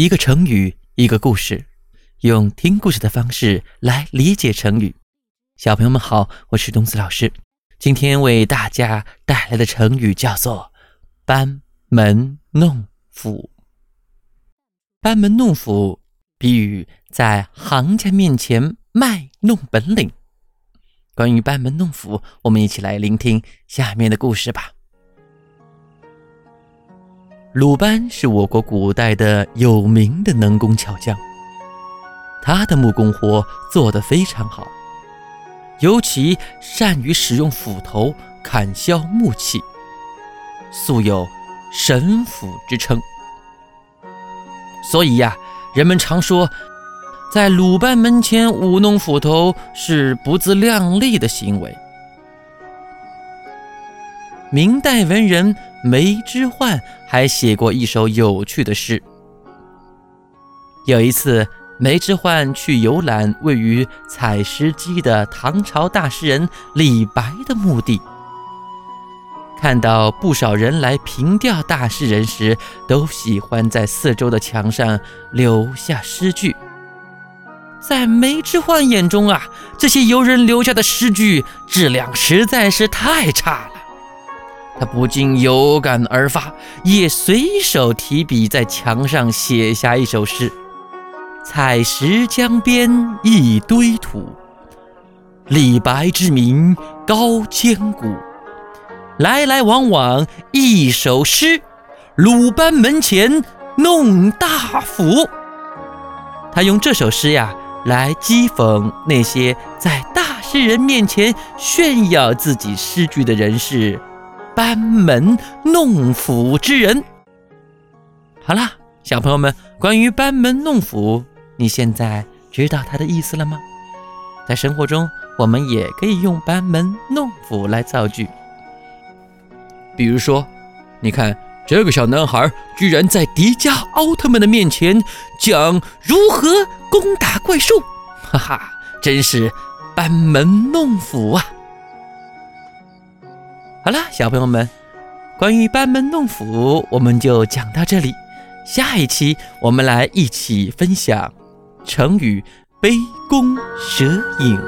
一个成语，一个故事，用听故事的方式来理解成语。小朋友们好，我是东子老师，今天为大家带来的成语叫做“班门弄斧”。班门弄斧，比喻在行家面前卖弄本领。关于班门弄斧，我们一起来聆听下面的故事吧。鲁班是我国古代的有名的能工巧匠，他的木工活做得非常好，尤其善于使用斧头砍削木器，素有“神斧”之称。所以呀，人们常说，在鲁班门前舞弄斧头是不自量力的行为。明代文人。梅之焕还写过一首有趣的诗。有一次，梅之焕去游览位于采石矶的唐朝大诗人李白的墓地，看到不少人来凭吊大诗人时，都喜欢在四周的墙上留下诗句。在梅之焕眼中啊，这些游人留下的诗句质量实在是太差了。他不禁有感而发，也随手提笔在墙上写下一首诗：“采石江边一堆土，李白之名高千古。来来往往一首诗，鲁班门前弄大斧。”他用这首诗呀，来讥讽那些在大诗人面前炫耀自己诗句的人士。班门弄斧之人。好啦，小朋友们，关于班门弄斧，你现在知道它的意思了吗？在生活中，我们也可以用班门弄斧来造句。比如说，你看这个小男孩居然在迪迦奥特曼的面前讲如何攻打怪兽，哈哈，真是班门弄斧啊！好了，小朋友们，关于班门弄斧，我们就讲到这里。下一期我们来一起分享成语“杯弓蛇影”。